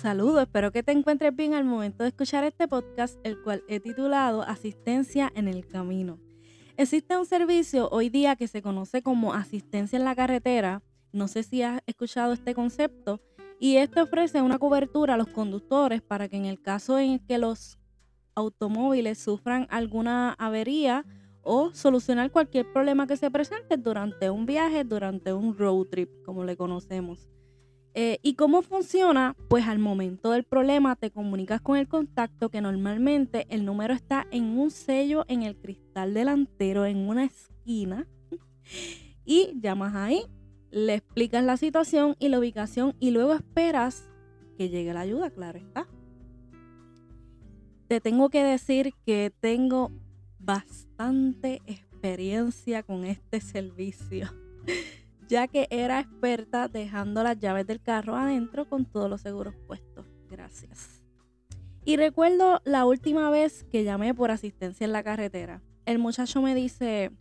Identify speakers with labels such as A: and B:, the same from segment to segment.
A: Saludos, espero que te encuentres bien al momento de escuchar este podcast, el cual he titulado Asistencia en el Camino. Existe un servicio hoy día que se conoce como asistencia en la carretera. No sé si has escuchado este concepto. Y este ofrece una cobertura a los conductores para que en el caso en que los automóviles sufran alguna avería o solucionar cualquier problema que se presente durante un viaje, durante un road trip, como le conocemos. Eh, ¿Y cómo funciona? Pues al momento del problema te comunicas con el contacto que normalmente el número está en un sello en el cristal delantero en una esquina y llamas ahí, le explicas la situación y la ubicación y luego esperas que llegue la ayuda, claro está. Te tengo que decir que tengo bastante experiencia con este servicio ya que era experta dejando las llaves del carro adentro con todos los seguros puestos. Gracias. Y recuerdo la última vez que llamé por asistencia en la carretera. El muchacho me dice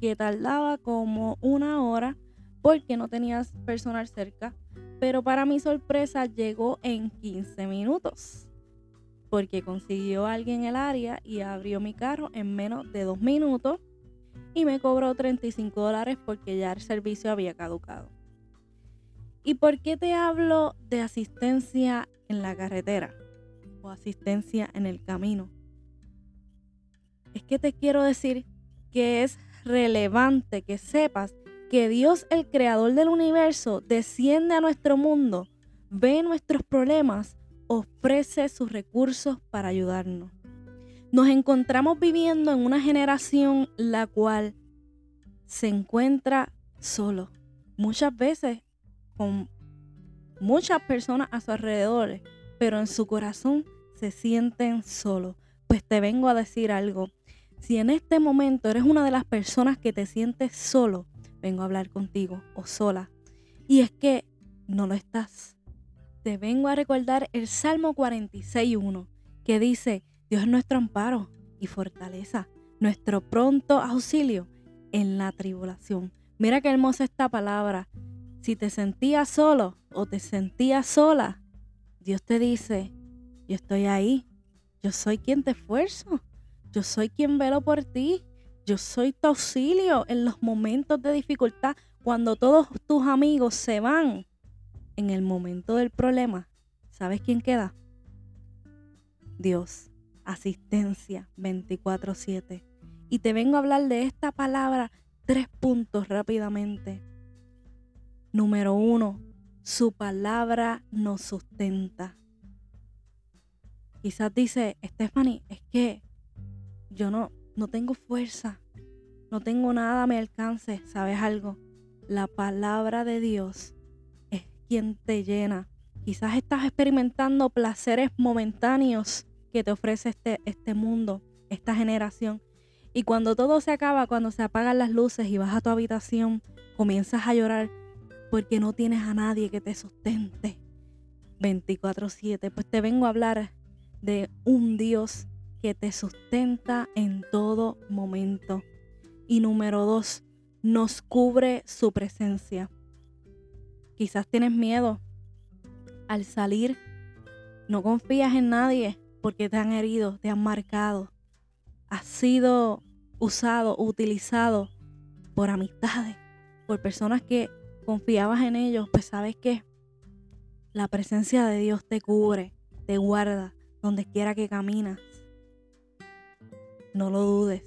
A: que tardaba como una hora porque no tenía personal cerca, pero para mi sorpresa llegó en 15 minutos porque consiguió a alguien en el área y abrió mi carro en menos de dos minutos y me cobró 35 dólares porque ya el servicio había caducado. ¿Y por qué te hablo de asistencia en la carretera o asistencia en el camino? Es que te quiero decir que es relevante que sepas que Dios, el creador del universo, desciende a nuestro mundo, ve nuestros problemas, ofrece sus recursos para ayudarnos. Nos encontramos viviendo en una generación la cual se encuentra solo. Muchas veces con muchas personas a su alrededor, pero en su corazón se sienten solos. Pues te vengo a decir algo. Si en este momento eres una de las personas que te sientes solo, vengo a hablar contigo o sola. Y es que no lo estás. Te vengo a recordar el Salmo 46.1 que dice, Dios es nuestro amparo y fortaleza, nuestro pronto auxilio en la tribulación. Mira qué hermosa esta palabra. Si te sentías solo o te sentías sola, Dios te dice, yo estoy ahí, yo soy quien te esfuerzo, yo soy quien velo por ti, yo soy tu auxilio en los momentos de dificultad, cuando todos tus amigos se van. En el momento del problema, ¿sabes quién queda? Dios asistencia 24/7. Y te vengo a hablar de esta palabra tres puntos rápidamente. Número uno, su palabra nos sustenta. Quizás dice, Stephanie, es que yo no, no tengo fuerza, no tengo nada a mi alcance. ¿Sabes algo? La palabra de Dios es quien te llena. Quizás estás experimentando placeres momentáneos que te ofrece este, este mundo, esta generación. Y cuando todo se acaba, cuando se apagan las luces y vas a tu habitación, comienzas a llorar porque no tienes a nadie que te sustente 24/7. Pues te vengo a hablar de un Dios que te sustenta en todo momento. Y número dos, nos cubre su presencia. Quizás tienes miedo al salir, no confías en nadie, porque te han herido, te han marcado. Has sido usado, utilizado por amistades, por personas que confiabas en ellos, pues sabes que la presencia de Dios te cubre, te guarda donde quiera que caminas. No lo dudes.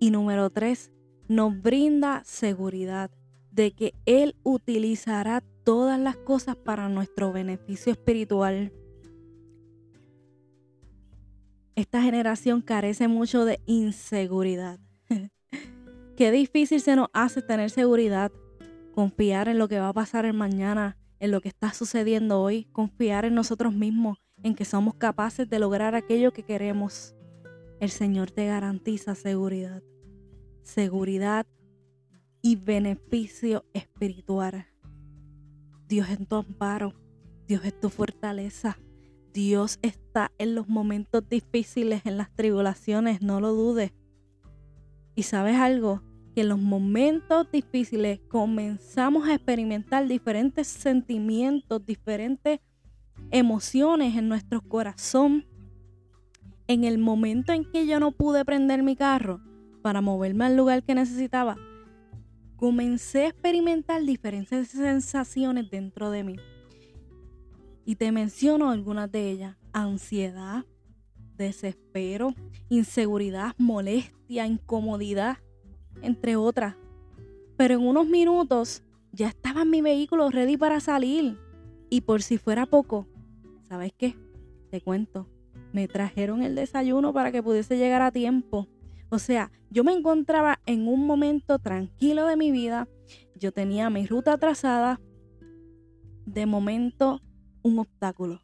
A: Y número tres, nos brinda seguridad de que Él utilizará todas las cosas para nuestro beneficio espiritual. Esta generación carece mucho de inseguridad. Qué difícil se nos hace tener seguridad, confiar en lo que va a pasar el mañana, en lo que está sucediendo hoy, confiar en nosotros mismos, en que somos capaces de lograr aquello que queremos. El Señor te garantiza seguridad, seguridad y beneficio espiritual. Dios es tu amparo, Dios es tu fortaleza. Dios en los momentos difíciles, en las tribulaciones, no lo dudes. Y sabes algo, que en los momentos difíciles comenzamos a experimentar diferentes sentimientos, diferentes emociones en nuestro corazón. En el momento en que yo no pude prender mi carro para moverme al lugar que necesitaba, comencé a experimentar diferentes sensaciones dentro de mí. Y te menciono algunas de ellas. Ansiedad, desespero, inseguridad, molestia, incomodidad, entre otras. Pero en unos minutos ya estaba en mi vehículo ready para salir. Y por si fuera poco, ¿sabes qué? Te cuento. Me trajeron el desayuno para que pudiese llegar a tiempo. O sea, yo me encontraba en un momento tranquilo de mi vida. Yo tenía mi ruta trazada. De momento, un obstáculo.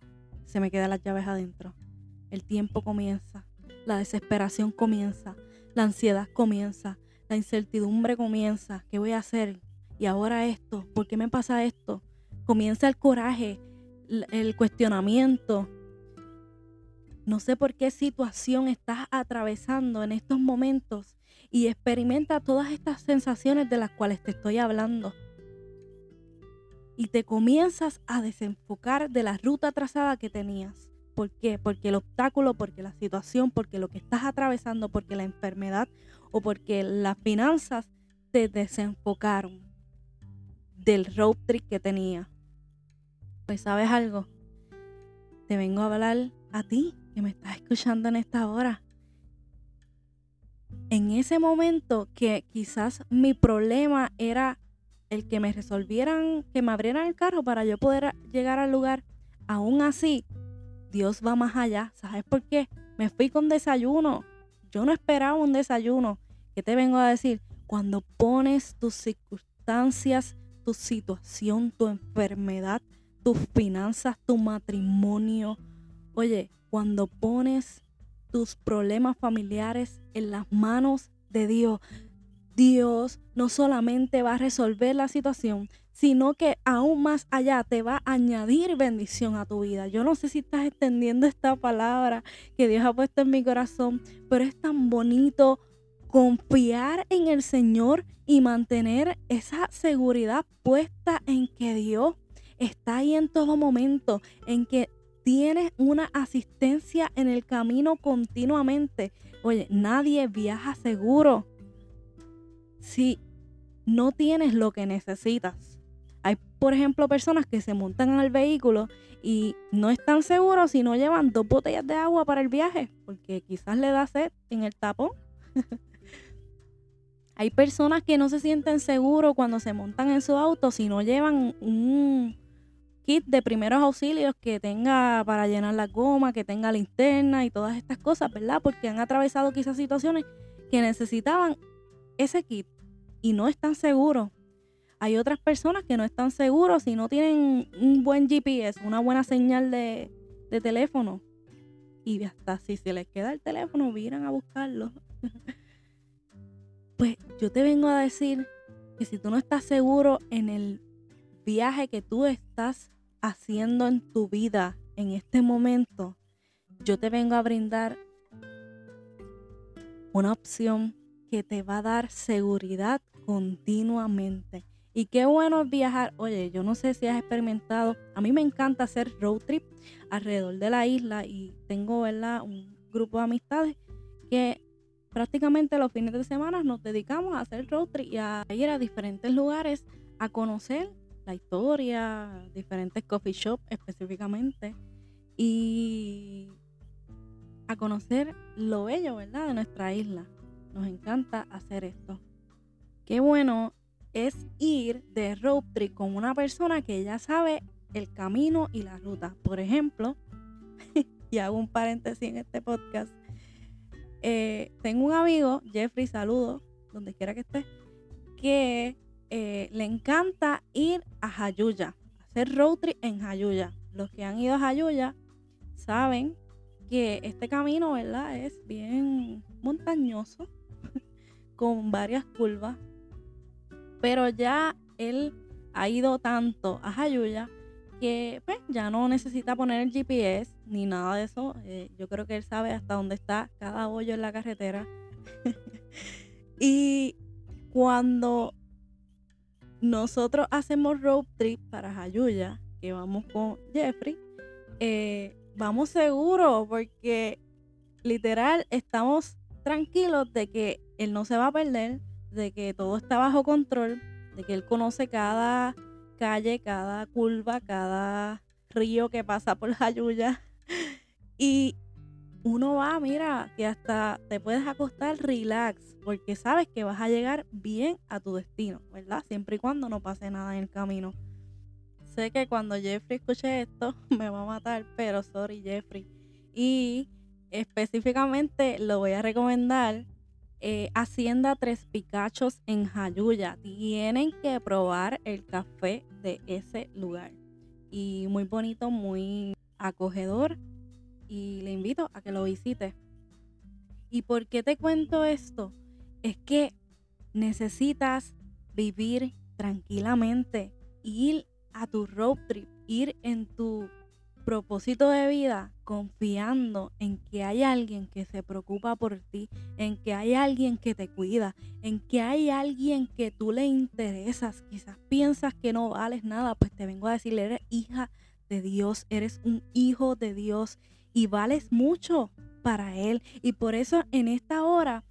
A: Se me quedan las llaves adentro. El tiempo comienza. La desesperación comienza. La ansiedad comienza. La incertidumbre comienza. ¿Qué voy a hacer? Y ahora esto. ¿Por qué me pasa esto? Comienza el coraje, el cuestionamiento. No sé por qué situación estás atravesando en estos momentos y experimenta todas estas sensaciones de las cuales te estoy hablando. Y te comienzas a desenfocar de la ruta trazada que tenías. ¿Por qué? Porque el obstáculo, porque la situación, porque lo que estás atravesando, porque la enfermedad o porque las finanzas te desenfocaron del road trip que tenía. Pues sabes algo, te vengo a hablar a ti que me estás escuchando en esta hora. En ese momento que quizás mi problema era el que me resolvieran, que me abrieran el carro para yo poder llegar al lugar, aún así, Dios va más allá. ¿Sabes por qué? Me fui con desayuno. Yo no esperaba un desayuno. ¿Qué te vengo a decir? Cuando pones tus circunstancias, tu situación, tu enfermedad, tus finanzas, tu matrimonio. Oye, cuando pones tus problemas familiares en las manos de Dios, Dios no solamente va a resolver la situación, sino que aún más allá te va a añadir bendición a tu vida. Yo no sé si estás extendiendo esta palabra que Dios ha puesto en mi corazón, pero es tan bonito confiar en el Señor y mantener esa seguridad puesta en que Dios está ahí en todo momento, en que tienes una asistencia en el camino continuamente. Oye, nadie viaja seguro si no tienes lo que necesitas. Hay, por ejemplo, personas que se montan al vehículo y no están seguros si no llevan dos botellas de agua para el viaje, porque quizás le da sed en el tapón. Hay personas que no se sienten seguros cuando se montan en su auto si no llevan un kit de primeros auxilios que tenga para llenar la goma, que tenga linterna y todas estas cosas, ¿verdad? Porque han atravesado quizás situaciones que necesitaban ese kit y no están seguros. Hay otras personas que no están seguros si no tienen un buen GPS, una buena señal de, de teléfono. Y hasta si se les queda el teléfono, vienen a buscarlo. pues yo te vengo a decir que si tú no estás seguro en el viaje que tú estás haciendo en tu vida en este momento, yo te vengo a brindar una opción que te va a dar seguridad continuamente. Y qué bueno es viajar. Oye, yo no sé si has experimentado. A mí me encanta hacer road trip alrededor de la isla y tengo, ¿verdad? Un grupo de amistades que prácticamente los fines de semana nos dedicamos a hacer road trip y a ir a diferentes lugares a conocer la historia, diferentes coffee shops específicamente y a conocer lo bello, ¿verdad? De nuestra isla. Nos encanta hacer esto. Qué bueno es ir de road trip con una persona que ya sabe el camino y la ruta. Por ejemplo, y hago un paréntesis en este podcast, eh, tengo un amigo, Jeffrey, saludo, donde quiera que esté, que eh, le encanta ir a Jayuya, hacer road trip en Jayuya. Los que han ido a Jayuya saben que este camino, ¿verdad? Es bien montañoso, con varias curvas, pero ya él ha ido tanto a Jayuya que pues, ya no necesita poner el GPS ni nada de eso. Eh, yo creo que él sabe hasta dónde está cada hoyo en la carretera. y cuando nosotros hacemos road trip para Jayuya, que vamos con Jeffrey, eh, vamos seguros porque literal estamos tranquilos de que él no se va a perder, de que todo está bajo control, de que él conoce cada calle, cada curva, cada río que pasa por Jayuya. Y uno va, mira, que hasta te puedes acostar relax, porque sabes que vas a llegar bien a tu destino, ¿verdad? Siempre y cuando no pase nada en el camino. Sé que cuando Jeffrey escuche esto me va a matar, pero sorry Jeffrey. Y específicamente lo voy a recomendar eh, Hacienda Tres Picachos en Jayuya. Tienen que probar el café de ese lugar. Y muy bonito, muy acogedor. Y le invito a que lo visite. ¿Y por qué te cuento esto? Es que necesitas vivir tranquilamente, ir a tu road trip, ir en tu propósito de vida confiando en que hay alguien que se preocupa por ti, en que hay alguien que te cuida, en que hay alguien que tú le interesas. Quizás piensas que no vales nada, pues te vengo a decir, eres hija de Dios, eres un hijo de Dios y vales mucho para Él. Y por eso en esta hora,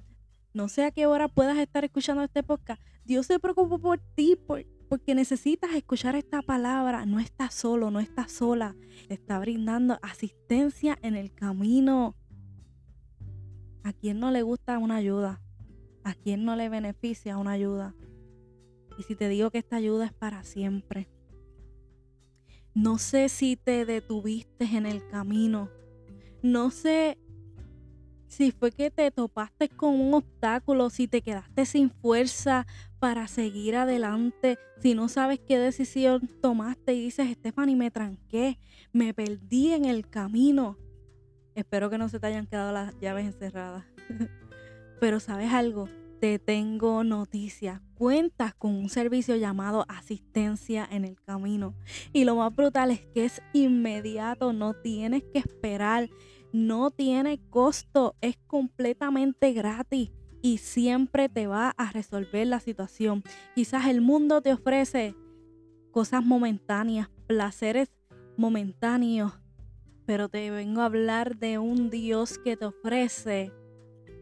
A: no sé a qué hora puedas estar escuchando este podcast, Dios se preocupa por ti, por, porque necesitas escuchar esta palabra. No estás solo, no estás sola. Te está brindando asistencia en el camino. ¿A quién no le gusta una ayuda? ¿A quién no le beneficia una ayuda? Y si te digo que esta ayuda es para siempre. No sé si te detuviste en el camino. No sé si fue que te topaste con un obstáculo, si te quedaste sin fuerza para seguir adelante, si no sabes qué decisión tomaste y dices, Stephanie, me tranqué, me perdí en el camino. Espero que no se te hayan quedado las llaves encerradas. Pero sabes algo, te tengo noticias. Cuentas con un servicio llamado asistencia en el camino. Y lo más brutal es que es inmediato, no tienes que esperar no tiene costo, es completamente gratis y siempre te va a resolver la situación. Quizás el mundo te ofrece cosas momentáneas, placeres momentáneos, pero te vengo a hablar de un Dios que te ofrece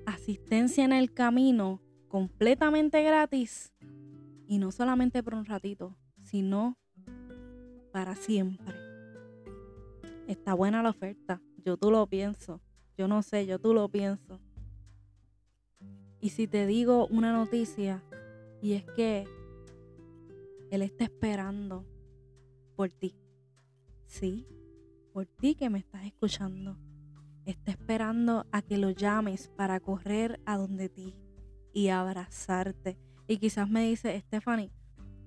A: asistencia en el camino completamente gratis y no solamente por un ratito, sino para siempre. Está buena la oferta. Yo tú lo pienso. Yo no sé, yo tú lo pienso. Y si te digo una noticia, y es que Él está esperando por ti. Sí, por ti que me estás escuchando. Está esperando a que lo llames para correr a donde ti y abrazarte. Y quizás me dice, Stephanie,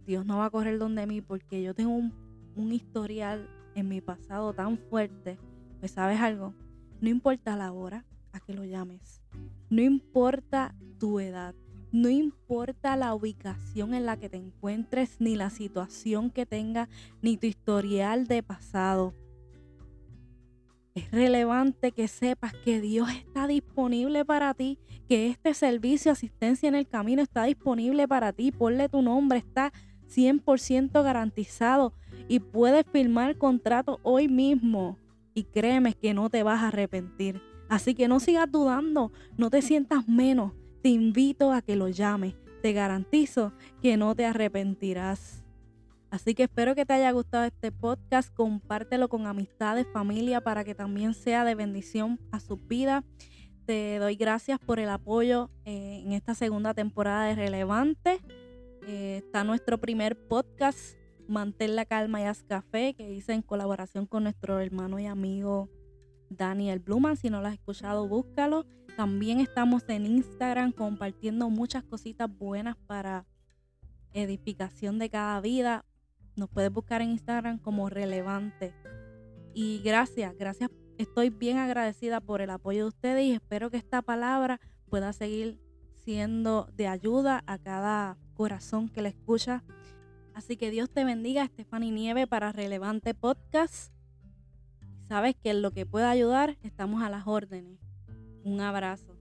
A: Dios no va a correr donde mí porque yo tengo un, un historial en mi pasado tan fuerte pues sabes algo, no importa la hora a que lo llames, no importa tu edad, no importa la ubicación en la que te encuentres, ni la situación que tengas, ni tu historial de pasado. Es relevante que sepas que Dios está disponible para ti, que este servicio asistencia en el camino está disponible para ti. Ponle tu nombre, está 100% garantizado y puedes firmar contrato hoy mismo y créeme que no te vas a arrepentir. Así que no sigas dudando, no te sientas menos. Te invito a que lo llames. Te garantizo que no te arrepentirás. Así que espero que te haya gustado este podcast. Compártelo con amistades, familia, para que también sea de bendición a su vida. Te doy gracias por el apoyo eh, en esta segunda temporada de Relevante. Eh, está nuestro primer podcast Mantén la calma y haz café, que hice en colaboración con nuestro hermano y amigo Daniel Bluman. Si no lo has escuchado, búscalo. También estamos en Instagram compartiendo muchas cositas buenas para edificación de cada vida. Nos puedes buscar en Instagram como relevante. Y gracias, gracias. Estoy bien agradecida por el apoyo de ustedes y espero que esta palabra pueda seguir siendo de ayuda a cada corazón que la escucha Así que Dios te bendiga, Stephanie Nieve, para Relevante Podcast. Sabes que en lo que pueda ayudar, estamos a las órdenes. Un abrazo.